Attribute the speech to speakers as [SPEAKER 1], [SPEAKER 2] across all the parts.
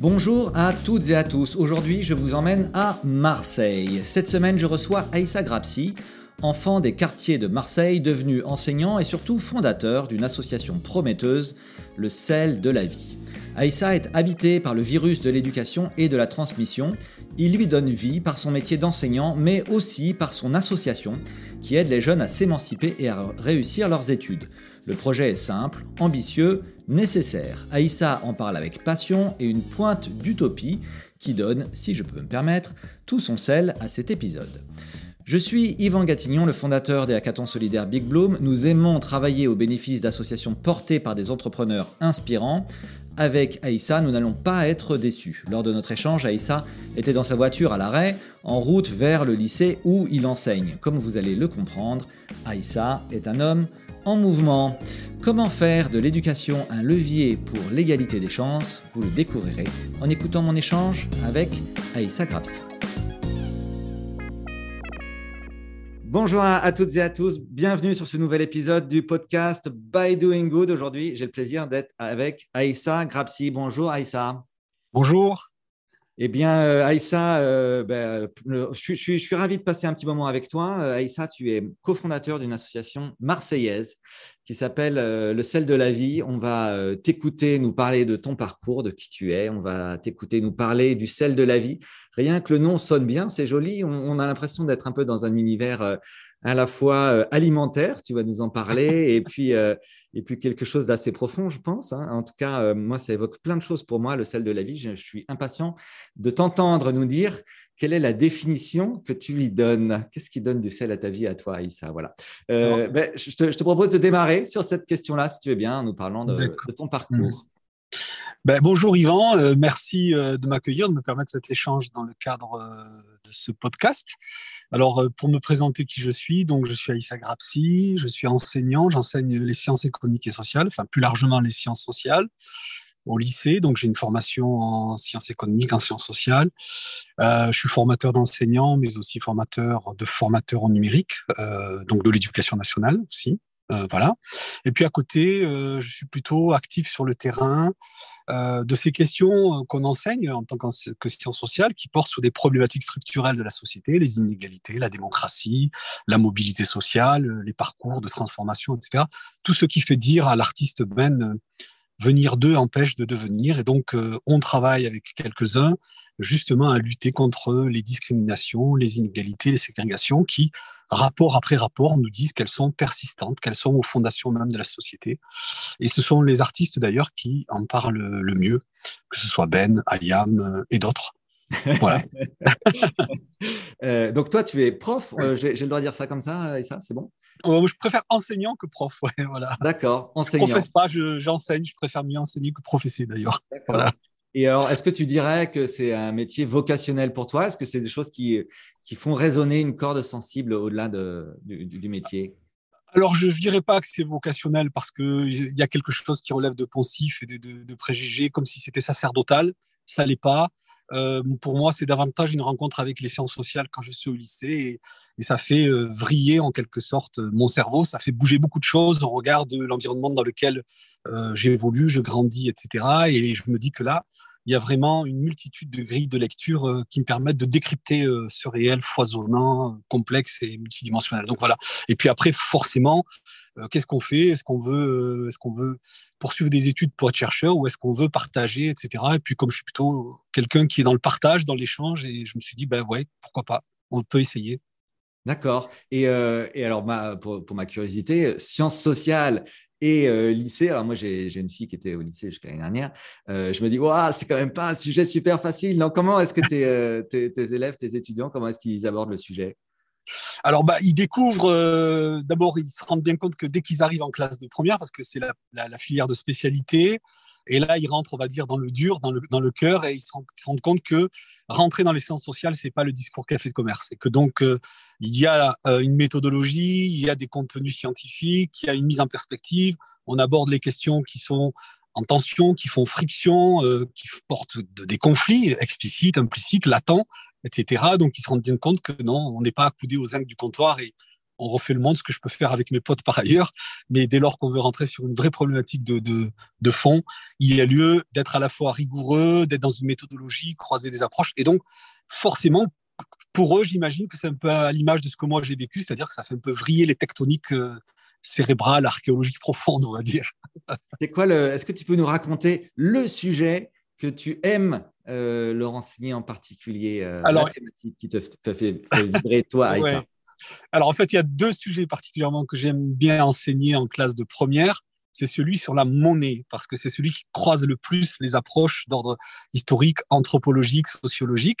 [SPEAKER 1] Bonjour à toutes et à tous. Aujourd'hui, je vous emmène à Marseille. Cette semaine, je reçois Aïssa Grapsi, enfant des quartiers de Marseille, devenu enseignant et surtout fondateur d'une association prometteuse, le sel de la vie. Aïssa est habité par le virus de l'éducation et de la transmission. Il lui donne vie par son métier d'enseignant, mais aussi par son association qui aide les jeunes à s'émanciper et à réussir leurs études. Le projet est simple, ambitieux, nécessaire. Aïssa en parle avec passion et une pointe d'utopie qui donne, si je peux me permettre, tout son sel à cet épisode. Je suis Yvan Gatignon, le fondateur des hackathons solidaires Big Bloom. Nous aimons travailler au bénéfice d'associations portées par des entrepreneurs inspirants. Avec Aïssa, nous n'allons pas être déçus. Lors de notre échange, Aïssa était dans sa voiture à l'arrêt, en route vers le lycée où il enseigne. Comme vous allez le comprendre, Aïssa est un homme en mouvement. Comment faire de l'éducation un levier pour l'égalité des chances? Vous le découvrirez en écoutant mon échange avec Aïssa Grapsi. Bonjour à toutes et à tous, bienvenue sur ce nouvel épisode du podcast By Doing Good. Aujourd'hui, j'ai le plaisir d'être avec Aïssa Grapsi. Bonjour Aïssa.
[SPEAKER 2] Bonjour.
[SPEAKER 1] Eh bien, euh, Aïssa, euh, ben, je, suis ravi de passer un petit moment avec toi. Euh, Aïssa, tu es cofondateur d'une association marseillaise qui s'appelle Le sel de la vie. On va t'écouter nous parler de ton parcours, de qui tu es. On va t'écouter nous parler du sel de la vie. Rien que le nom sonne bien, c'est joli. on a l'impression d'être un peu dans un univers à la fois euh, alimentaire, tu vas nous en parler, et puis, euh, et puis quelque chose d'assez profond, je pense. Hein. En tout cas, euh, moi, ça évoque plein de choses pour moi, le sel de la vie. Je, suis impatient de t'entendre nous dire quelle est la définition que tu lui donnes. Qu'est-ce qui donne du sel à ta vie, à toi, Aïssa? Voilà. Ben, je, te, propose de démarrer sur cette question-là, si tu veux bien, en nous parlant de, ton parcours.
[SPEAKER 2] Ben, bonjour Yvan, merci de m'accueillir, de me permettre cet échange dans le cadre de ce podcast. Alors, euh, pour me présenter qui je suis, donc je suis Aïssa Grapsi, je suis enseignant, j'enseigne les sciences économiques et sociales, enfin plus largement les sciences sociales au lycée, donc j'ai une formation en sciences économiques, en sciences sociales. Euh, je suis formateur d'enseignants, mais aussi formateur de formateurs en numérique, euh, donc de l'éducation nationale aussi. Euh, voilà. Et puis à côté, euh, je suis plutôt actif sur le terrain euh, de ces questions qu'on enseigne en tant que sciences sociales, qui portent sur des problématiques structurelles de la société, les inégalités, la démocratie, la mobilité sociale, les parcours de transformation, etc. Tout ce qui fait dire à l'artiste Ben venir d'eux empêche de devenir. Et donc, on travaille avec quelques-uns justement à lutter contre les discriminations, les inégalités, les ségrégations qui rapport après rapport, nous disent qu'elles sont persistantes, qu'elles sont aux fondations même de la société. Et ce sont les artistes d'ailleurs qui en parlent le mieux, que ce soit Ben, Ayam euh, et d'autres. Voilà.
[SPEAKER 1] Euh, donc toi, tu es prof, euh, j'ai le droit de dire ça comme ça, et ça, c'est bon?
[SPEAKER 2] Je préfère enseignant que prof, ouais, voilà.
[SPEAKER 1] D'accord, enseignant.
[SPEAKER 2] Je ne professe pas, j'enseigne, je, préfère mieux enseigner que professer d'ailleurs. Voilà.
[SPEAKER 1] Et alors, est-ce que tu dirais que c'est un métier vocationnel pour toi? Est-ce que c'est des choses qui, qui font résonner une corde sensible au-delà de, du, métier?
[SPEAKER 2] Alors, je ne dirais pas que c'est vocationnel parce qu'il y a quelque chose qui relève de poncif et de, de, préjugés, comme si c'était sacerdotal. Ça l'est pas. Euh, pour moi, c'est davantage une rencontre avec les sciences sociales quand je suis au lycée et, ça fait euh, vriller en quelque sorte mon cerveau. Ça fait bouger beaucoup de choses au regard de l'environnement dans lequel euh, j'évolue, je grandis, etc. Et je me dis que là, il y a vraiment une multitude de grilles de lecture euh, qui me permettent de décrypter euh, ce réel foisonnant, complexe et multidimensionnel. Donc voilà. Et puis après, forcément, euh, qu'est-ce qu'on fait? Est-ce qu'on veut, est-ce qu'on veut poursuivre des études pour être chercheur ou est-ce qu'on veut partager, etc. Et puis comme je suis plutôt quelqu'un qui est dans le partage, dans l'échange, et je me suis dit, ben ouais, pourquoi pas? On peut essayer.
[SPEAKER 1] D'accord. Et, alors, pour, pour, ma curiosité, sciences sociales et euh, lycée. Alors moi, j'ai une fille qui était au lycée jusqu'à l'année dernière. Euh, je me dis, waouh, c'est quand même pas un sujet super facile. Non, comment est-ce que tes, euh, élèves, tes étudiants, comment est-ce qu'ils abordent le sujet?
[SPEAKER 2] Alors, bah, ils découvrent, d'abord, ils se rendent bien compte que dès qu'ils arrivent en classe de première, parce que c'est la, filière de spécialité, et là, ils rentrent, on va dire, dans le dur, dans le, cœur, et ils se, rendent, compte que rentrer dans les sciences sociales, c'est pas le discours café de commerce. Et que donc, il y a euh, une méthodologie, il y a des contenus scientifiques, il y a une mise en perspective. On aborde les questions qui sont en tension, qui font friction, euh, qui portent de, des conflits explicites, implicites, latents, etc. Donc, ils se rendent bien compte que non, on n'est pas accoudé aux zincs du comptoir et on refait le monde, ce que je peux faire avec mes potes par ailleurs. Mais dès lors qu'on veut rentrer sur une vraie problématique de, de, fond, il y a lieu d'être à la fois rigoureux, d'être dans une méthodologie, croiser des approches. Et donc, forcément, pour eux, j'imagine que c'est un peu à l'image de ce que moi j'ai vécu, c'est-à-dire que ça fait un peu vriller les tectoniques euh, cérébrales, archéologiques profondes, on va dire.
[SPEAKER 1] C'est quoi le Est-ce que tu peux nous raconter le sujet que tu aimes euh, le renseigner en particulier, euh, Alors, la thématique qui te fait, vibrer toi,
[SPEAKER 2] Alors en fait, il y a deux sujets particulièrement que j'aime bien enseigner en classe de première. C'est celui sur la monnaie, parce que c'est celui qui croise le plus les approches d'ordre historique, anthropologique, sociologique,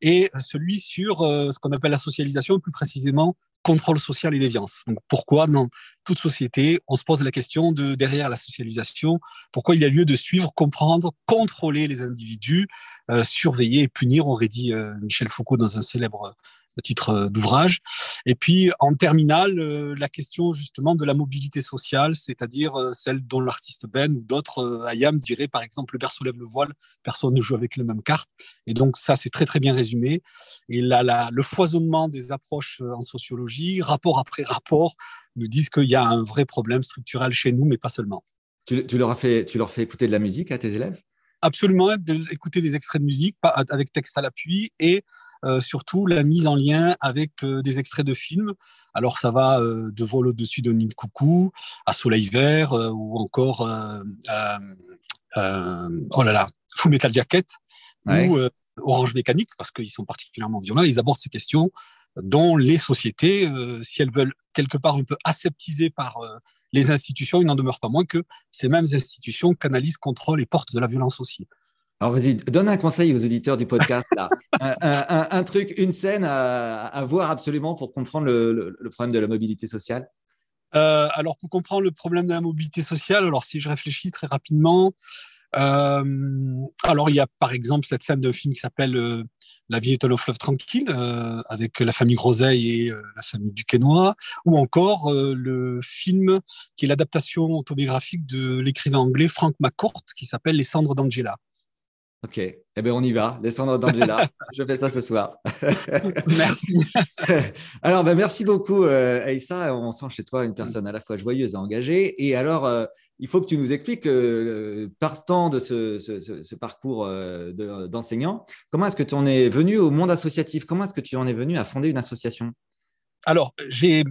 [SPEAKER 2] et celui sur euh, ce qu'on appelle la socialisation, plus précisément contrôle social et déviance. Donc pourquoi dans toute société, on se pose la question de derrière la socialisation, pourquoi il y a lieu de suivre, comprendre, contrôler les individus, euh, surveiller et punir, aurait dit euh, Michel Foucault dans un célèbre titre euh, d'ouvrage. Et puis en terminale, euh, la question justement de la mobilité sociale, c'est-à-dire euh, celle dont l'artiste Ben ou d'autres, Ayam dirait par exemple le père soulève le voile, personne ne joue avec les mêmes cartes. Et donc ça, c'est très très bien résumé. Et là, le foisonnement des approches en sociologie, rapport après rapport, nous disent qu'il y a un vrai problème structurel chez nous, mais pas seulement.
[SPEAKER 1] Tu, leur, as fait, tu leur fais écouter de la musique à tes élèves?
[SPEAKER 2] Absolument, écouter des extraits de musique avec texte à l'appui et surtout la mise en lien avec euh, des extraits de films. Alors ça va euh, de Vol au-dessus de Nid Coucou à Soleil Vert ou encore oh là là, Full Metal Jacket ou Orange Mécanique parce qu'ils sont particulièrement violents. Ils abordent ces questions dont les sociétés, si elles veulent quelque part un peu aseptiser par les institutions, il n'en demeure pas moins que ces mêmes institutions canalisent, contrôlent et portent de la violence aussi.
[SPEAKER 1] Alors vas-y, donne un conseil aux auditeurs du podcast, un, truc, une scène à, voir absolument pour comprendre le, problème de la mobilité sociale.
[SPEAKER 2] Euh, alors pour comprendre le problème de la mobilité sociale, alors si je réfléchis très rapidement, euh, alors il y a par exemple cette scène de film qui s'appelle euh, La vie est un fleuve tranquille avec la famille Groseille et la famille Duquesnoy, ou encore le film qui est l'adaptation autobiographique de l'écrivain anglais Frank McCourt qui s'appelle Les cendres d'Angela.
[SPEAKER 1] Ok, eh bien on y va. Descendre d'Angela. Je fais ça ce soir.
[SPEAKER 2] merci.
[SPEAKER 1] alors, ben, merci beaucoup, euh, Aïssa. On sent chez toi une personne à la fois joyeuse et engagée. Et alors, euh, il faut que tu nous expliques, euh, partant de ce, parcours d'enseignant, comment est-ce que tu en es venu au monde associatif? Comment est-ce que tu en es venu à fonder une association?
[SPEAKER 2] Alors, j'ai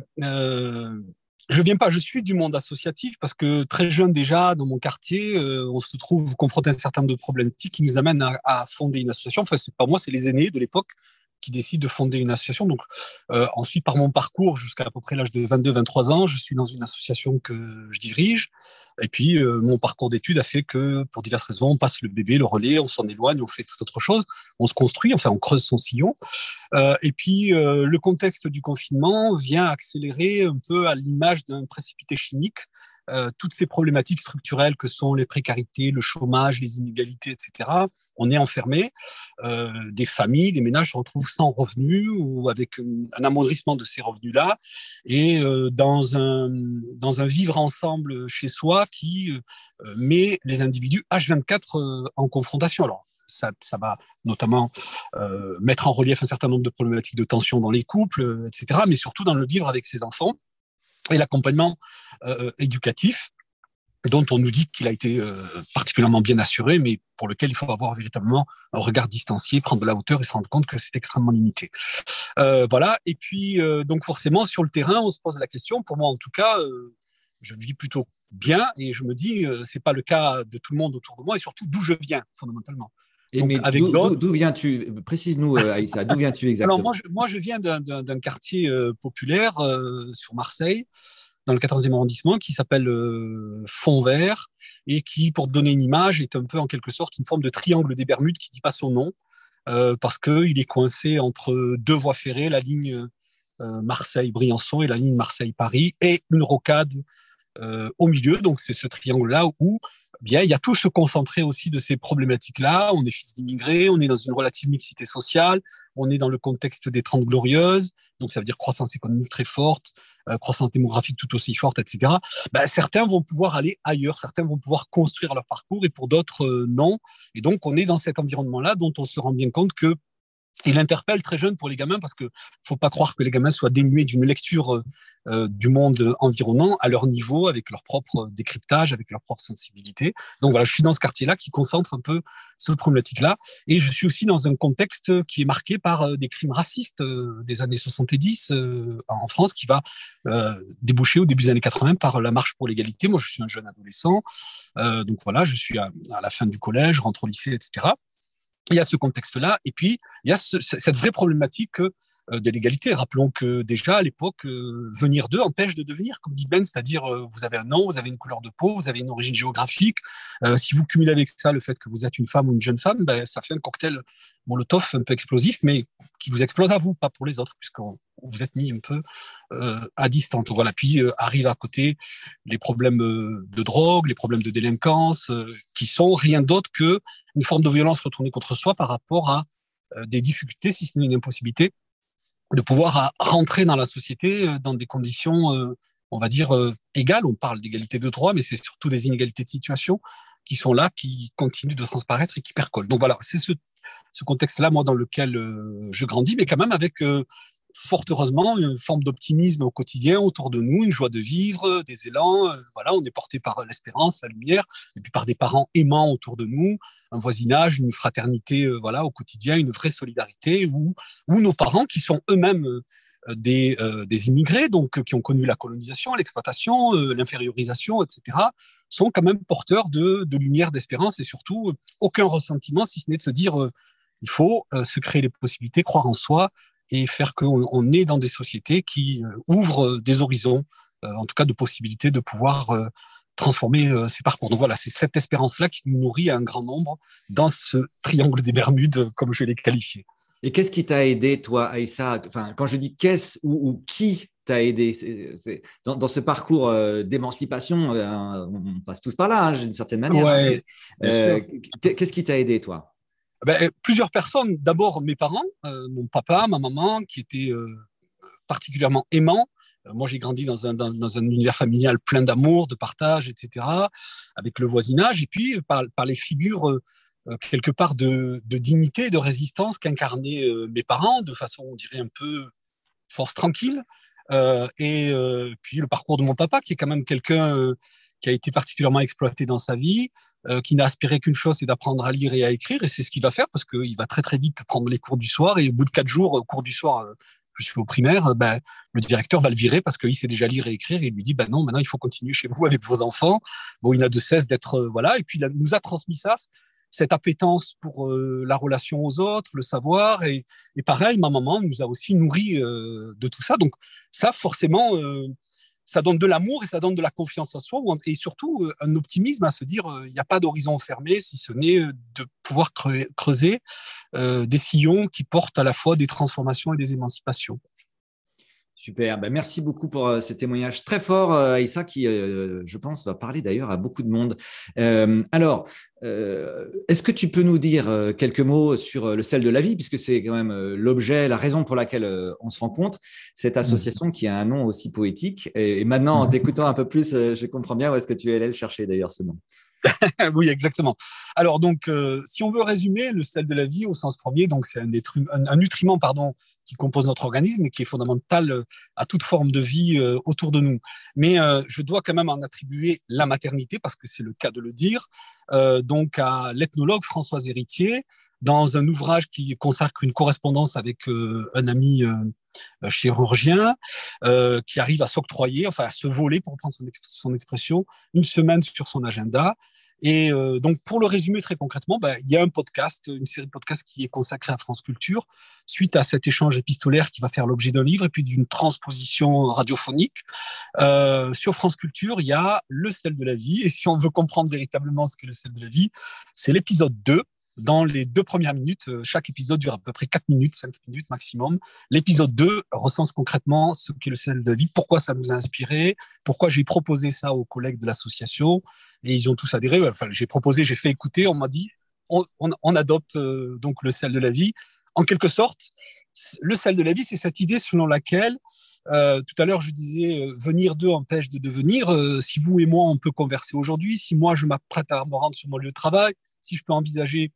[SPEAKER 2] je viens pas, je suis du monde associatif parce que très jeune déjà, dans mon quartier, euh, on se trouve confronté à un certain nombre de problématiques qui nous amènent à, fonder une association. Enfin, c'est pas moi, c'est les aînés de l'époque qui décide de fonder une association. Donc, euh, ensuite, par mon parcours, jusqu'à à peu près l'âge de 22-23 ans, je suis dans une association que je dirige. Et puis, euh, mon parcours d'études a fait que, pour diverses raisons, on passe le bébé, le relais, on s'en éloigne, on fait toute autre chose, on se construit, enfin, on creuse son sillon. Euh, et puis, le contexte du confinement vient accélérer un peu à l'image d'un précipité chimique euh, toutes ces problématiques structurelles que sont les précarités, le chômage, les inégalités, etc. On est enfermé. Euh, des familles, des ménages se retrouvent sans revenus ou avec un amoindrissement de ces revenus-là et euh, dans, un, dans un vivre ensemble chez soi qui met les individus H24 en confrontation. Alors, ça, va notamment mettre en relief un certain nombre de problématiques de tension dans les couples, etc., mais surtout dans le vivre avec ses enfants et l'accompagnement euh, éducatif dont on nous dit qu'il a été euh, particulièrement bien assuré, mais pour lequel il faut avoir véritablement un regard distancié, prendre de la hauteur et se rendre compte que c'est extrêmement limité. Euh, voilà. Et puis, donc forcément, sur le terrain, on se pose la question. Pour moi, en tout cas, je vis plutôt bien et je me dis, c'est pas le cas de tout le monde autour de moi et surtout d'où je viens fondamentalement.
[SPEAKER 1] Et mais d'où viens-tu Précise-nous, Aïssa, d'où viens-tu exactement
[SPEAKER 2] Alors moi je, moi, je viens d'un quartier populaire sur Marseille dans le 14e arrondissement qui s'appelle euh, Fond Vert et qui, pour donner une image, est un peu en quelque sorte une forme de triangle des Bermudes qui ne dit pas son nom euh, parce qu'il est coincé entre deux voies ferrées, la ligne euh, Marseille-Briançon et la ligne Marseille-Paris et une rocade au milieu. Donc c'est ce triangle-là où bien il y a tout se concentrer aussi de ces problématiques-là. On est fils d'immigrés, on est dans une relative mixité sociale, on est dans le contexte des Trente Glorieuses, donc ça veut dire croissance économique très forte, euh, croissance démographique tout aussi forte, etc. Ben, certains vont pouvoir aller ailleurs, certains vont pouvoir construire leur parcours et pour d'autres, euh, non. Et donc, on est dans cet environnement-là dont on se rend bien compte que il interpelle très jeune pour les gamins parce que faut pas croire que les gamins soient dénués d'une lecture euh, euh, du monde environnant à leur niveau, avec leur propre décryptage, avec leur propre sensibilité. Donc voilà, je suis dans ce quartier-là qui concentre un peu cette problématique-là. Et je suis aussi dans un contexte qui est marqué par euh, des crimes racistes des années 70 en France, qui va déboucher au début des années 80 par la marche pour l'égalité. Moi, je suis un jeune adolescent. donc voilà, je suis à, à la fin du collège, rentre au lycée, etc il y a ce contexte-là, et puis il y a cette vraie problématique euh, de l'égalité. Rappelons que déjà à l'époque, euh, venir d'eux empêche de devenir, comme dit Ben, c'est-à-dire euh, vous avez un nom, vous avez une couleur de peau, vous avez une origine géographique. si vous cumulez avec ça le fait que vous êtes une femme ou une jeune femme, ben, ça fait un cocktail molotov un peu explosif, mais qui vous explose à vous, pas pour les autres, puisque vous êtes mis un peu à distance. Voilà. Puis arrivent à côté les problèmes de drogue, les problèmes de délinquance, qui sont rien d'autre que une forme de violence retournée contre soi par rapport à euh, des difficultés, si ce n'est une impossibilité, de pouvoir rentrer dans la société euh, dans des conditions, euh, on va dire, égales. On parle d'égalité de droit, mais c'est surtout des inégalités de situation qui sont là, qui continuent de transparaître et qui percolent. Donc voilà, c'est ce, ce contexte-là, moi, dans lequel je grandis, mais quand même avec fort heureusement, une forme d'optimisme au quotidien autour de nous, une joie de vivre, des élans. Euh, voilà, on est porté par l'espérance, la lumière, et puis par des parents aimants autour de nous, un voisinage, une fraternité, euh, voilà, au quotidien, une vraie solidarité, où, nos parents, qui sont eux-mêmes euh, des, des, immigrés, donc qui ont connu la colonisation, l'exploitation, l'infériorisation, etc., sont quand même porteurs de, de lumière, d'espérance, et surtout aucun ressentiment, si ce n'est de se dire il faut se créer les possibilités, croire en soi, et faire qu'on est dans des sociétés qui euh, ouvrent euh, des horizons, euh, en tout cas de possibilités de pouvoir transformer ces parcours. Donc voilà, c'est cette espérance-là qui nous nourrit à un grand nombre dans ce triangle des Bermudes, comme je l'ai qualifié.
[SPEAKER 1] Et qu'est-ce qui t'a aidé, toi, Aïssa? Enfin, Quand je dis qu'est-ce ou, qui t'a aidé dans, ce parcours d'émancipation, on passe tous par là, hein, d'une certaine manière. Hein, qu'est-ce qui t'a aidé, toi?
[SPEAKER 2] Ben, plusieurs personnes. D'abord mes parents, euh, mon papa, ma maman, qui étaient euh, particulièrement aimants. Euh, moi, j'ai grandi dans un, univers familial plein d'amour, de partage, etc., avec le voisinage, et puis par, les figures quelque part de, dignité, de résistance qu'incarnaient mes parents, de façon, on dirait, un peu force tranquille. et puis le parcours de mon papa, qui est quand même quelqu'un qui a été particulièrement exploité dans sa vie, euh, qui n'a aspiré qu'une chose, c'est d'apprendre à lire et à écrire, et c'est ce qu'il va faire parce qu'il va très très vite prendre les cours du soir, et au bout de quatre jours, au cours du soir, euh, je suis au primaire, ben, le directeur va le virer parce qu'il sait déjà lire et écrire, et il lui dit, ben non, maintenant il faut continuer chez vous avec vos enfants. Bon, il n'a de cesse d'être, euh, voilà, et puis il nous a transmis ça, cette appétence pour la relation aux autres, le savoir, et, et, pareil, ma maman nous a aussi nourri de tout ça. Donc ça, forcément, ça donne de l'amour et ça donne de la confiance en soi et surtout euh, un optimisme à se dire euh, il n'y a pas d'horizon fermé si ce n'est euh, de pouvoir creuser des sillons qui portent à la fois des transformations et des émancipations.
[SPEAKER 1] Super, ben, merci beaucoup pour euh, ces témoignages très forts, euh, Aïssa, qui, euh, je pense, va parler d'ailleurs à beaucoup de monde. alors, est-ce que tu peux nous dire quelques mots sur le sel de la vie, puisque c'est quand même l'objet, la raison pour laquelle on se rencontre, cette association qui a un nom aussi poétique? Et, maintenant, en t'écoutant un peu plus, je comprends bien où est-ce que tu es allé le chercher d'ailleurs ce nom.
[SPEAKER 2] oui, exactement. Alors donc, si on veut résumer le sel de la vie au sens premier, donc c'est un, un, nutriment pardon qui compose notre organisme et qui est fondamental euh, à toute forme de vie euh, autour de nous. Mais euh, je dois quand même en attribuer la maternité, parce que c'est le cas de le dire, donc à l'ethnologue Françoise Héritier, dans un ouvrage qui consacre une correspondance avec un ami chirurgien qui arrive à s'octroyer, enfin à se voler, pour prendre son, expression, une semaine sur son agenda et euh, donc, pour le résumer très concrètement, bah, il y a un podcast, une série de podcasts qui est consacrée à France Culture, suite à cet échange épistolaire qui va faire l'objet d'un livre et puis d'une transposition radiophonique. Euh, sur France Culture, il y a Le sel de la vie. Et si on veut comprendre véritablement ce qu'est le sel de la vie, c'est l'épisode 2 dans les deux premières minutes. Euh, chaque épisode dure à peu près 4 minutes, 5 minutes maximum. L'épisode 2 recense concrètement ce qu'est le sel de la vie, pourquoi ça nous a inspiré, pourquoi j'ai proposé ça aux collègues de l'association. Et ils ont tous adhéré. Enfin, j'ai proposé, j'ai fait écouter, on m'a dit, on, adopte euh, donc le sel de la vie. En quelque sorte, le sel de la vie, c'est cette idée selon laquelle, euh, tout à l'heure, je disais, venir d'eux empêche de devenir. si vous et moi, on peut converser aujourd'hui, si moi, je m'apprête à me rendre sur mon lieu de travail, si je peux envisager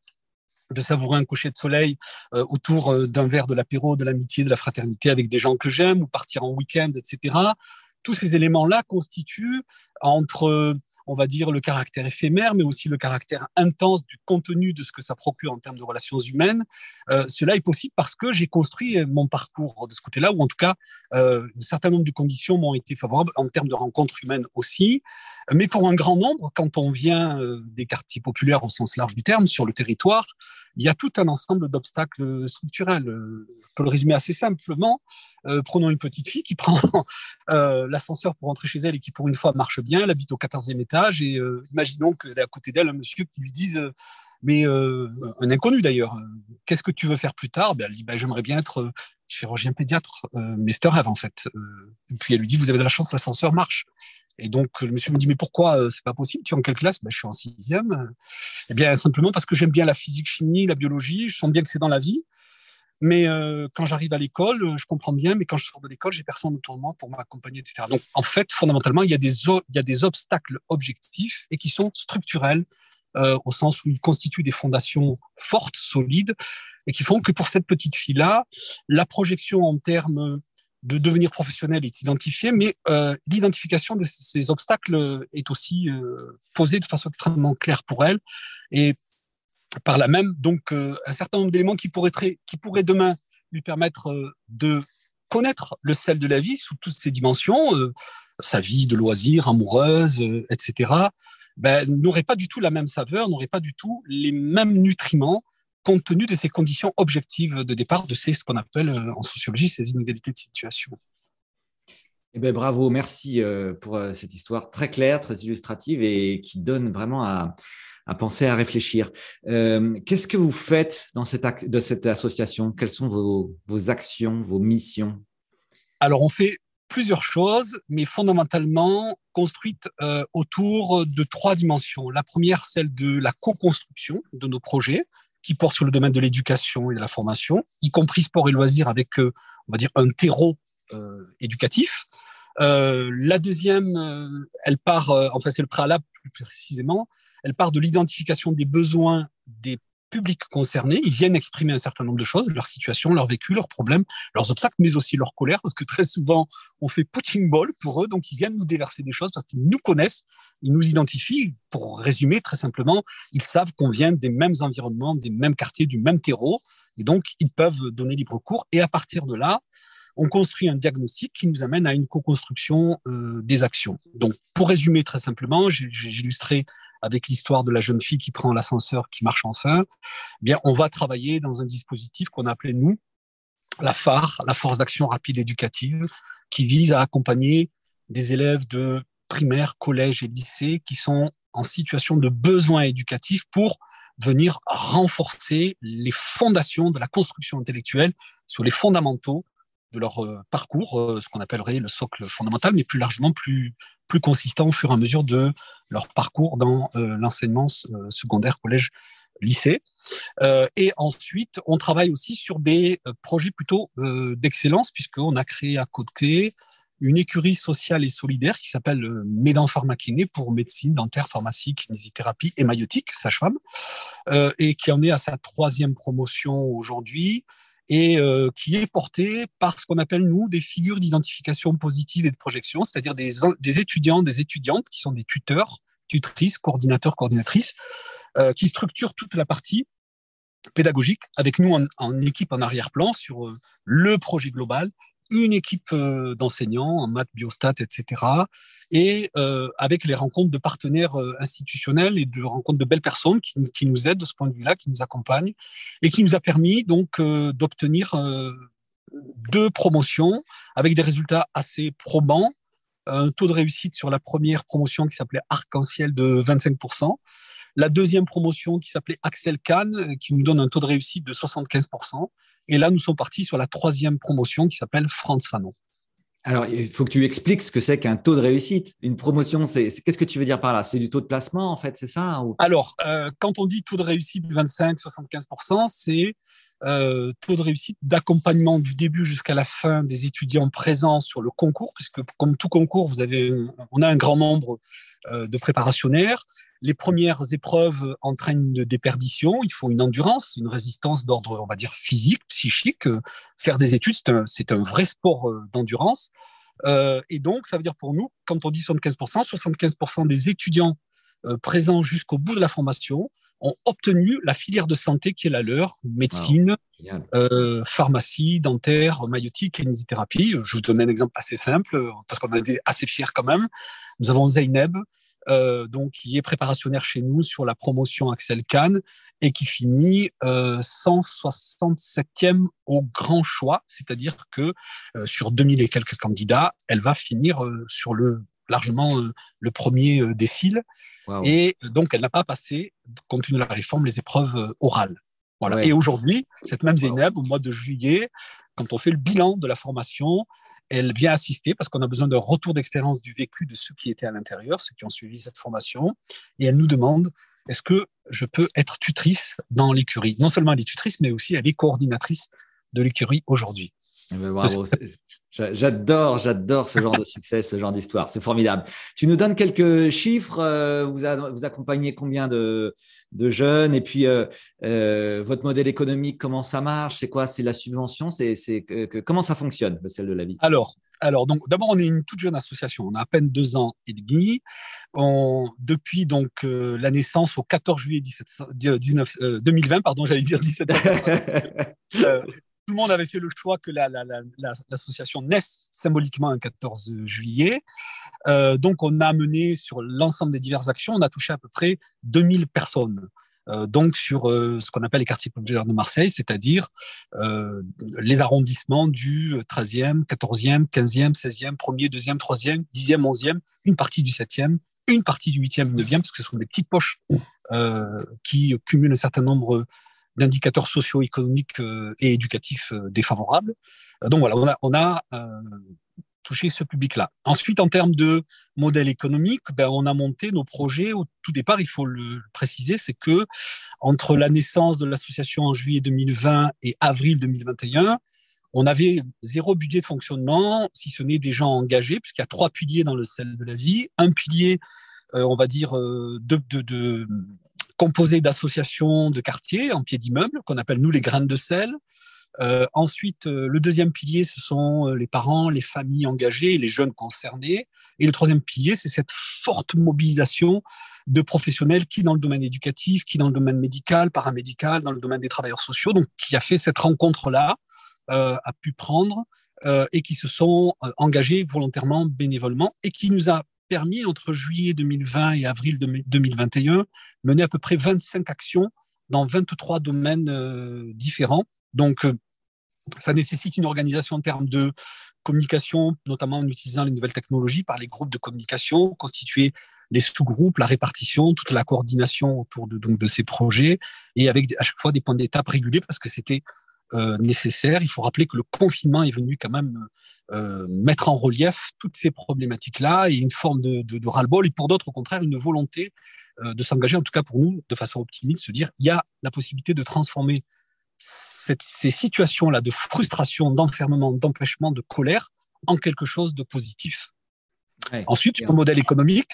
[SPEAKER 2] de savourer un coucher de soleil euh, autour euh, d'un verre de l'apéro, de l'amitié, de la fraternité avec des gens que j'aime, ou partir en week-end, etc. Tous ces éléments-là constituent entre on va dire, le caractère éphémère, mais aussi le caractère intense du contenu de ce que ça procure en termes de relations humaines. Euh, cela est possible parce que j'ai construit mon parcours de ce côté-là, ou en tout cas, euh, un certain nombre de conditions m'ont été favorables en termes de rencontres humaines aussi. Mais pour un grand nombre, quand on vient euh, des quartiers populaires au sens large du terme, sur le territoire, il y a tout un ensemble d'obstacles structurels. Je peux le résumer assez simplement. Euh, prenons une petite fille qui prend euh, l'ascenseur pour rentrer chez elle et qui, pour une fois, marche bien. Elle habite au 14e étage et euh, imaginons qu'elle est à côté d'elle un monsieur qui lui dise mais un inconnu d'ailleurs, qu'est-ce que tu veux faire plus tard? Ben, Elle dit ben, J'aimerais bien être chirurgien pédiatre, mais c'est un rêve en fait. et puis elle lui dit Vous avez de la chance, l'ascenseur marche. Et donc, le monsieur me dit, mais pourquoi c'est pas possible? Tu es en quelle classe? Ben, Je suis en sixième. Eh bien, simplement parce que j'aime bien la physique, chimie, la biologie. Je sens bien que c'est dans la vie. Mais euh, quand j'arrive à l'école, euh, je comprends bien, mais quand je sors de l'école, j'ai personne autour de moi pour m'accompagner, etc. Donc, en fait, fondamentalement, il y a des obstacles objectifs et qui sont structurels euh, au sens où ils constituent des fondations fortes, solides, et qui font que pour cette petite fille-là, la projection en termes de devenir professionnel est identifiée, mais euh, l'identification de ces obstacles est aussi euh, posée de façon extrêmement claire pour elle. Et par là même, donc, un certain nombre d'éléments qui pourraient, qui pourraient demain lui permettre de connaître le sel de la vie sous toutes ses dimensions, sa vie de loisirs, amoureuse, etc., ben, n'aurait pas du tout la même saveur, n'aurait pas du tout les mêmes nutriments compte tenu de ces conditions objectives de départ, de ces, ce qu'on appelle en sociologie ces inégalités de situation.
[SPEAKER 1] Eh ben, bravo, merci pour cette histoire très claire, très illustrative et qui donne vraiment à, à penser, à réfléchir. Euh, qu'est-ce que vous faites dans cette, de cette association? Quelles sont vos, vos actions, vos missions?
[SPEAKER 2] Alors, on fait plusieurs choses, mais fondamentalement construites euh, autour de trois dimensions. La première, celle de la co-construction de nos projets, qui portent sur le domaine de l'éducation et de la formation, y compris sport et loisirs, avec, euh, on va dire, un terreau éducatif. la deuxième, elle part, enfin c'est le préalable plus précisément, elle part de l'identification des besoins des publics concernés. Ils viennent exprimer un certain nombre de choses, leur situation, leur vécu, leurs problèmes, leurs obstacles, mais aussi leur colère, parce que très souvent, on fait putting ball pour eux, donc ils viennent nous déverser des choses parce qu'ils nous connaissent, ils nous identifient. Pour résumer très simplement, ils savent qu'on vient des mêmes environnements, des mêmes quartiers, du même terreau, et donc ils peuvent donner libre cours. Et à partir de là, on construit un diagnostic qui nous amène à une co-construction euh, des actions. Donc, pour résumer très simplement, j'ai illustré avec l'histoire de la jeune fille qui prend l'ascenseur, qui marche enfin, eh bien, on va travailler dans un dispositif qu'on appelait, nous, la phare, la force d'action rapide éducative, qui vise à accompagner des élèves de primaire, collège et lycée qui sont en situation de besoin éducatif pour venir renforcer les fondations de la construction intellectuelle sur les fondamentaux de leur euh, parcours, euh, ce qu'on appellerait le socle fondamental, mais plus largement plus, plus consistant au fur et à mesure de leur parcours dans euh, l'enseignement secondaire, collège, lycée. et ensuite, on travaille aussi sur des projets plutôt d'excellence, puisqu'on a créé à côté une écurie sociale et solidaire qui s'appelle Médan Pharmakiné pour médecine, dentaire, pharmacie, kinésithérapie et maïotique, sage-femme, et qui en est à sa troisième promotion aujourd'hui et euh, qui est porté par ce qu'on appelle, nous, des figures d'identification positive et de projection, c'est-à-dire des, étudiants, des étudiantes qui sont des tuteurs, tutrices, coordinateurs, coordinatrices, euh, qui structurent toute la partie pédagogique avec nous en, en équipe en arrière-plan sur euh, le projet global, une équipe euh, d'enseignants en maths, biostat, etc. Et euh, avec les rencontres de partenaires euh, institutionnels et de rencontres de belles personnes qui, nous aident de ce point de vue-là, qui nous accompagnent et qui nous a permis donc d'obtenir deux promotions avec des résultats assez probants. Un taux de réussite sur la première promotion qui s'appelait Arc-en-Ciel de 25%. La deuxième promotion qui s'appelait Axel Kahn, qui nous donne un taux de réussite de 75%. Et là, nous sommes partis sur la troisième promotion qui s'appelle France Fanon.
[SPEAKER 1] Alors, il faut que tu expliques ce que c'est qu'un taux de réussite. Une promotion, c'est qu'est-ce que tu veux dire par là? C'est du taux de placement, en fait, c'est ça
[SPEAKER 2] Alors, euh, quand on dit taux de réussite 25-75%, c'est euh, taux de réussite d'accompagnement du début jusqu'à la fin des étudiants présents sur le concours, puisque comme tout concours, vous avez, on a un grand nombre euh, de préparationnaires. Les premières épreuves entraînent une déperdition. Il faut une endurance, une résistance d'ordre, on va dire, physique, psychique. Faire des études, c'est un, vrai sport d'endurance. et donc, ça veut dire pour nous, quand on dit 75%, 75% des étudiants présents jusqu'au bout de la formation ont obtenu la filière de santé qui est la leur, médecine, euh, pharmacie, dentaire, maïotique, kinésithérapie. Je vous donne un exemple assez simple, parce qu'on a été assez fiers quand même. Nous avons Zeynep, euh, donc, qui est préparationnaire chez nous sur la promotion Axel Kahn et qui finit euh, 167e au grand choix, c'est-à-dire que euh, sur 2000 et quelques candidats, elle va finir sur le largement le premier décile. Et donc, elle n'a pas passé, compte tenu de la réforme, les épreuves euh, orales. Voilà. Et aujourd'hui, cette même Zeynep, au mois de juillet, quand on fait le bilan de la formation, elle vient assister parce qu'on a besoin d'un retour d'expérience du vécu de ceux qui étaient à l'intérieur, ceux qui ont suivi cette formation. Et elle nous demande est-ce que je peux être tutrice dans l'écurie? Non seulement elle est tutrice, mais aussi elle est coordinatrice de l'écurie aujourd'hui.
[SPEAKER 1] Eh ben, bravo. J'adore, j'adore ce genre de succès, ce genre d'histoire. C'est formidable. Tu nous donnes quelques chiffres. Euh, vous, vous accompagnez combien de, jeunes? Et puis, euh, euh, votre modèle économique, comment ça marche? C'est quoi? C'est la subvention? C'est Comment ça fonctionne, celle de la vie?
[SPEAKER 2] Alors, alors, donc, d'abord, on est une toute jeune association. On a à peine deux ans et demi. depuis donc la naissance au 14 juillet 2020, pardon, j'allais dire 17 tout le monde avait fait le choix que l'association naisse symboliquement un 14 juillet. Euh, donc, on a mené sur l'ensemble des diverses actions, on a touché à peu près 2000 personnes. Euh, donc sur euh, ce qu'on appelle les quartiers populaires de Marseille, c'est-à-dire les arrondissements du 13e, 14e, 15e, 16e, 1er, 2e, 3e, 10e, 11e, une partie du 7e, une partie du 8e, 9e, parce que ce sont des petites poches qui cumulent un certain nombre d'indicateurs socio-économiques euh, et éducatifs euh, défavorables. Euh, donc voilà, on a, on a touché ce public-là. Ensuite, en termes de modèle économique, ben, on a monté nos projets. Au tout départ, il faut le préciser, c'est que entre la naissance de l'association en juillet 2020 et avril 2021, on avait zéro budget de fonctionnement, si ce n'est des gens engagés, puisqu'il y a trois piliers dans le sel de la vie. Un pilier, on va dire, de, composé d'associations de quartiers en pied d'immeuble, qu'on appelle nous les graines de sel. Euh, ensuite, euh, le deuxième pilier, ce sont euh, les parents, les familles engagées, les jeunes concernés. Et le troisième pilier, c'est cette forte mobilisation de professionnels qui, dans le domaine éducatif, qui, dans le domaine médical, paramédical, dans le domaine des travailleurs sociaux, donc qui a fait cette rencontre-là, a pu prendre et qui se sont engagés volontairement, bénévolement, et qui nous a permis, entre juillet 2020 et avril 2021, mener à peu près 25 actions dans 23 domaines euh, différents. Donc, euh, ça nécessite une organisation en termes de communication, notamment en utilisant les nouvelles technologies par les groupes de communication, constituer les sous-groupes, la répartition, toute la coordination autour de, donc, de ces projets, et avec à chaque fois des points d'étape réguliers, parce que c'était euh, nécessaire. Il faut rappeler que le confinement est venu quand même euh, mettre en relief toutes ces problématiques-là et une forme de, de, ras-le-bol, et pour d'autres, au contraire, une volonté euh, de s'engager, en tout cas pour nous, de façon optimiste, se dire il y a la possibilité de transformer ces situations-là de frustration, d'enfermement, d'empêchement, de colère en quelque chose de positif. Ensuite, le modèle économique,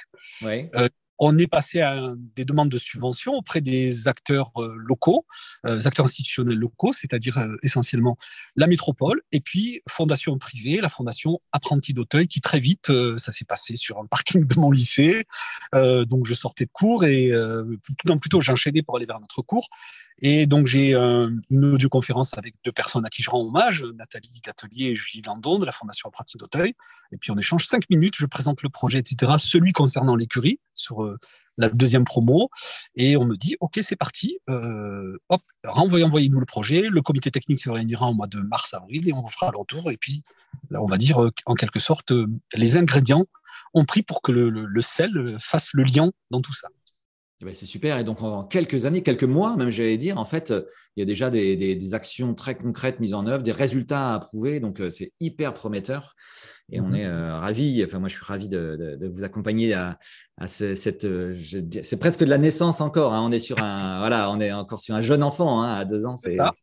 [SPEAKER 2] on est passé à des demandes de subventions auprès des acteurs euh, locaux, euh, acteurs institutionnels locaux, c'est-à-dire euh, essentiellement la métropole, et puis fondation privée, la fondation Apprenti d'Auteuil, qui très vite, ça s'est passé sur un parking de mon lycée. donc je sortais de cours et plutôt, plutôt j'enchaînais pour aller vers notre cours. Et donc, j'ai une audioconférence avec deux personnes à qui je rends hommage, Nathalie Gatelier et Julie Landon de la Fondation Pratique d'Auteuil. Et puis, on échange cinq minutes, je présente le projet, etc., celui concernant l'écurie sur euh, la deuxième promo. Et on me dit, OK, c'est parti. Euh, hop, renvoyez-nous le projet. Le comité technique se réunira en mois de mars-avril et on vous fera le retour. Et puis, on va dire, euh, en quelque sorte, les ingrédients ont pris pour que le sel fasse le lien dans tout ça.
[SPEAKER 1] Eh ben, c'est super. Et donc, en quelques années, quelques mois, même, j'allais dire, en fait, il y a déjà des, actions très concrètes mises en œuvre, des résultats à approuver. Donc, euh, c'est hyper prometteur. Et on mhm. est euh, ravis, enfin, moi, je suis ravi de, vous accompagner à, cette. Euh, c'est presque de la naissance encore. Hein. On est sur un, voilà, on est encore sur un jeune enfant hein, à deux ans. C'est pas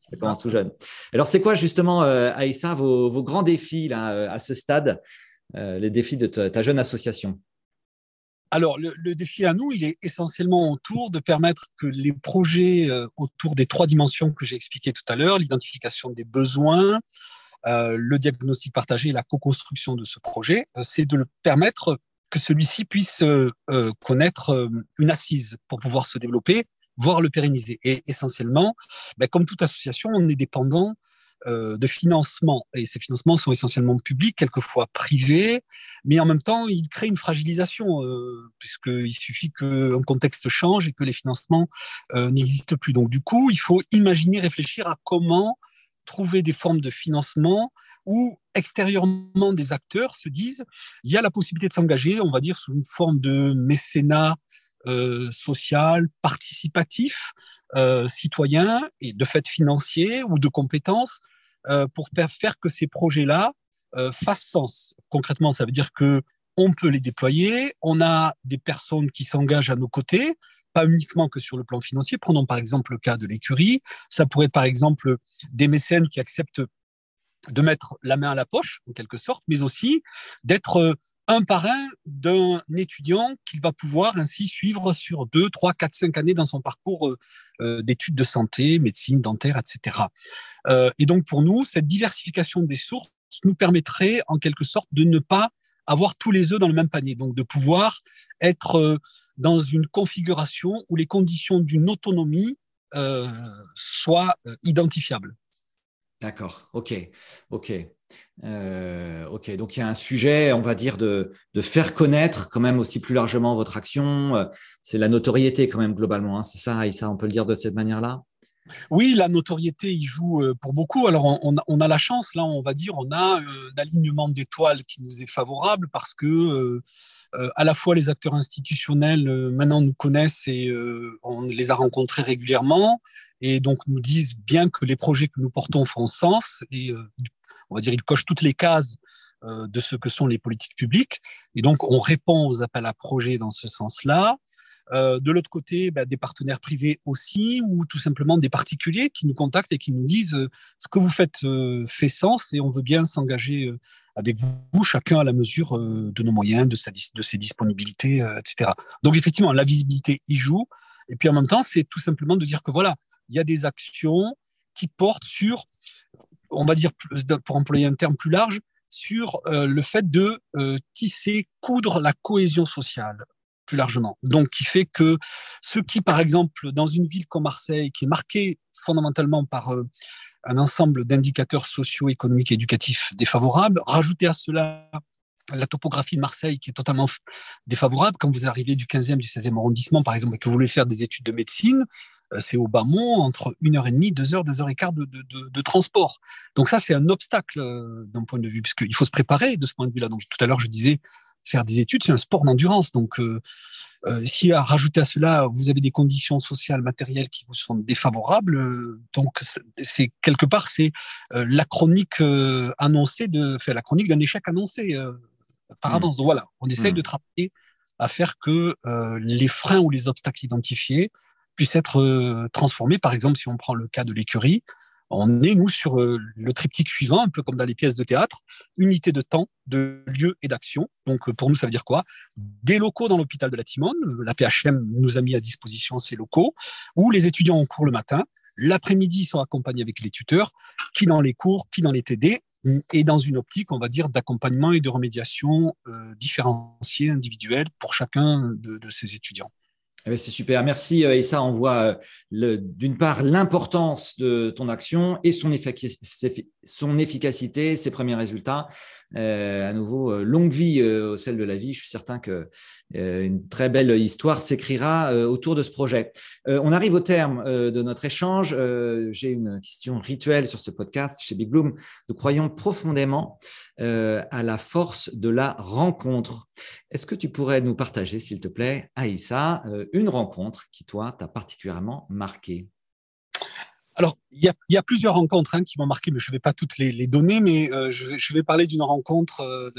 [SPEAKER 1] tout jeune. Alors, c'est quoi, justement, Aïssa, vos, grands défis là, à ce stade, les défis de ta jeune association?
[SPEAKER 2] Alors, le, défi à nous, il est essentiellement autour de permettre que les projets euh, autour des trois dimensions que j'ai expliquées tout à l'heure, l'identification des besoins, euh, le diagnostic partagé et la co-construction de ce projet, euh, c'est de le permettre que celui-ci puisse connaître une assise pour pouvoir se développer, voire le pérenniser. Et essentiellement, ben, comme toute association, on est dépendant de financement. Et ces financements sont essentiellement publics, quelquefois privés, mais en même temps, ils créent une fragilisation, euh, puisqu'il suffit qu'un contexte change et que les financements euh, n'existent plus. Donc, du coup, il faut imaginer, réfléchir à comment trouver des formes de financement où extérieurement des acteurs se disent il y a la possibilité de s'engager, on va dire, sous une forme de mécénat social, participatif, citoyen et de fait financier ou de compétences euh, pour faire que ces projets-là euh, fassent sens. Concrètement, ça veut dire que on peut les déployer. On a des personnes qui s'engagent à nos côtés, pas uniquement que sur le plan financier. Prenons par exemple le cas de l'écurie. Ça pourrait être par exemple des mécènes qui acceptent de mettre la main à la poche, en quelque sorte, mais aussi d'être un parrain d'un étudiant qu'il va pouvoir ainsi suivre sur deux, trois, quatre, cinq années dans son parcours euh, euh, d'études de santé, médecine, dentaire, etc. Euh, et donc pour nous, cette diversification des sources nous permettrait en quelque sorte de ne pas avoir tous les œufs dans le même panier, donc de pouvoir être dans une configuration où les conditions d'une autonomie soient identifiables.
[SPEAKER 1] D'accord, ok, ok. Euh, ok, donc il y a un sujet, on va dire, de, faire connaître quand même aussi plus largement votre action. Euh, c'est la notoriété quand même globalement, hein, c'est ça, et ça on peut le dire de cette manière-là?
[SPEAKER 2] Oui, la notoriété y joue euh, pour beaucoup. Alors, on, a la chance, là, on va dire, on a un alignement d'étoiles qui nous est favorable parce que, à la fois, les acteurs institutionnels maintenant nous connaissent et on les a rencontrés régulièrement et donc nous disent bien que les projets que nous portons font sens et on va dire, il coche toutes les cases euh, de ce que sont les politiques publiques. Et donc, on répond aux appels à projets dans ce sens-là. Euh, de l'autre côté, bah, des partenaires privés aussi, ou tout simplement des particuliers qui nous contactent et qui nous disent euh, ce que vous faites fait sens et on veut bien s'engager avec vous, chacun à la mesure de nos moyens, de, sa, de ses disponibilités, etc. Donc effectivement, la visibilité y joue. Et puis en même temps, c'est tout simplement de dire que voilà, il y a des actions qui portent sur on va dire, pour employer un terme plus large, sur euh, le fait de euh, tisser, coudre la cohésion sociale plus largement. Donc, qui fait que ceux qui, par exemple, dans une ville comme Marseille, qui est marquée fondamentalement par euh, un ensemble d'indicateurs sociaux, économiques et éducatifs défavorables, rajouter à cela la topographie de Marseille qui est totalement défavorable. Quand vous arrivez du 15e, du 16e arrondissement, par exemple, et que vous voulez faire des études de médecine, c'est au bas mont, entre une heure et demie, deux heures, deux heures et quart de, de, transport. Donc ça, c'est un obstacle euh, d'un point de vue, puisqu'il faut se préparer de ce point de vue-là. Donc tout à l'heure, je disais, faire des études, c'est un sport d'endurance. Donc euh, si à rajouter à cela, vous avez des conditions sociales, matérielles qui vous sont défavorables, donc c'est quelque part, c'est la chronique annoncée, de, faire la chronique d'un échec annoncé par mmh. avance. Donc voilà, on essaye mmh. de travailler à faire que les freins ou les obstacles identifiés puisse être euh, transformé. Par exemple, si on prend le cas de l'écurie, on est, nous, sur euh, le triptyque suivant, un peu comme dans les pièces de théâtre, unité de temps, de lieu et d'action. Donc, euh, pour nous, ça veut dire quoi? Des locaux dans l'hôpital de la Timone, la PHM nous a mis à disposition ces locaux, où les étudiants ont cours le matin, l'après-midi, sont accompagnés avec les tuteurs, qui dans les cours, qui dans les TD, et dans une optique, on va dire, d'accompagnement et de remédiation différenciée, individuelle pour chacun de ces étudiants.
[SPEAKER 1] Eh ben, c'est super, merci et ça On voit euh, d'une part l'importance de ton action et son, efficacité, ses premiers résultats. Euh, à nouveau, euh, longue vie au sel de la vie. Je suis certain que une très belle histoire s'écrira autour de ce projet. on arrive au terme de notre échange. J'ai une question rituelle sur ce podcast chez Big Bloom. Nous croyons profondément à la force de la rencontre. Est-ce que tu pourrais nous partager, s'il te plaît, Aïssa, une rencontre qui, toi, t'a particulièrement marqué?
[SPEAKER 2] Alors, il y, a, plusieurs rencontres hein, qui m'ont marqué, mais je ne vais pas toutes les, donner, mais euh, je, vais parler d'une rencontre euh,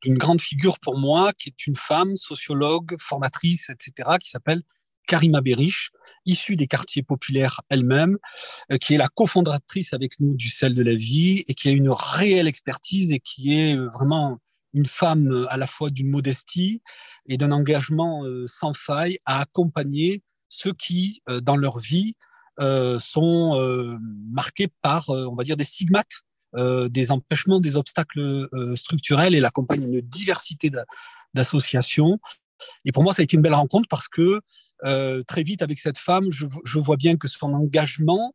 [SPEAKER 2] d'une grande figure pour moi, qui est une femme, sociologue, formatrice, etc., qui s'appelle Karima Berich, issue des quartiers populaires elle-même, euh, qui est la cofondatrice avec nous du sel de la vie et qui a une réelle expertise et qui est vraiment une femme à la fois d'une modestie et d'un engagement sans faille à accompagner ceux qui, dans leur vie, sont marqués par, on va dire, des stigmates, des empêchements, des obstacles structurels et l'accompagne une diversité d'associations. Et pour moi, ça a été une belle rencontre parce que très vite, avec cette femme, je, vois bien que son engagement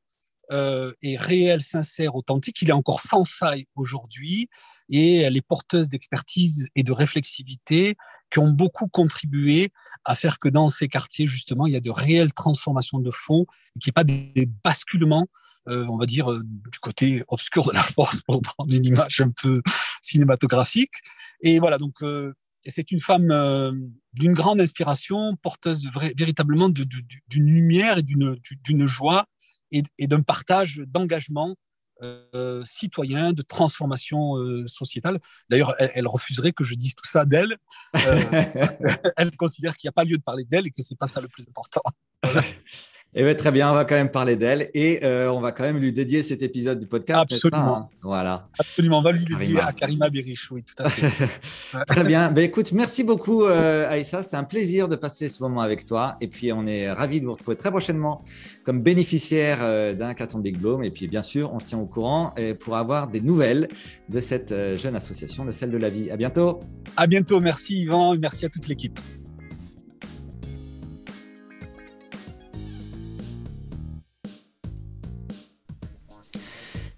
[SPEAKER 2] euh, est réel, sincère, authentique. Il est encore sans faille aujourd'hui et elle est porteuse d'expertise et de réflexivité qui ont beaucoup contribué à faire que dans ces quartiers, justement, il y a de réelles transformations de fond et qu'il n'y ait pas des basculements, euh, on va dire, euh, du côté obscur de la force, pour prendre une image un peu cinématographique. Et voilà, donc c'est une femme d'une grande inspiration, porteuse de véritablement d'une lumière et d'une joie et, d'un partage d'engagement euh, citoyen, de transformation euh, sociétale. D'ailleurs, elle, refuserait que je dise tout ça d'elle. Euh, elle considère qu'il n'y a pas lieu de parler d'elle et que c'est pas ça le plus important.
[SPEAKER 1] Eh bien, très bien, on va quand même parler d'elle et euh, on va quand même lui dédier cet épisode du podcast.
[SPEAKER 2] Absolument.
[SPEAKER 1] Hein? Voilà.
[SPEAKER 2] Absolument, on va lui dédier à Karima Berich, oui, tout à fait.
[SPEAKER 1] très bien. Ben, écoute, merci beaucoup euh, Aïssa, c'était un plaisir de passer ce moment avec toi et puis on est ravis de vous retrouver très prochainement comme bénéficiaire euh, d'un carton Big Bloom et puis bien sûr, on se tient au courant pour avoir des nouvelles de cette euh, jeune association, le sel de la vie. À bientôt.
[SPEAKER 2] À bientôt, merci Yvan merci à toute l'équipe.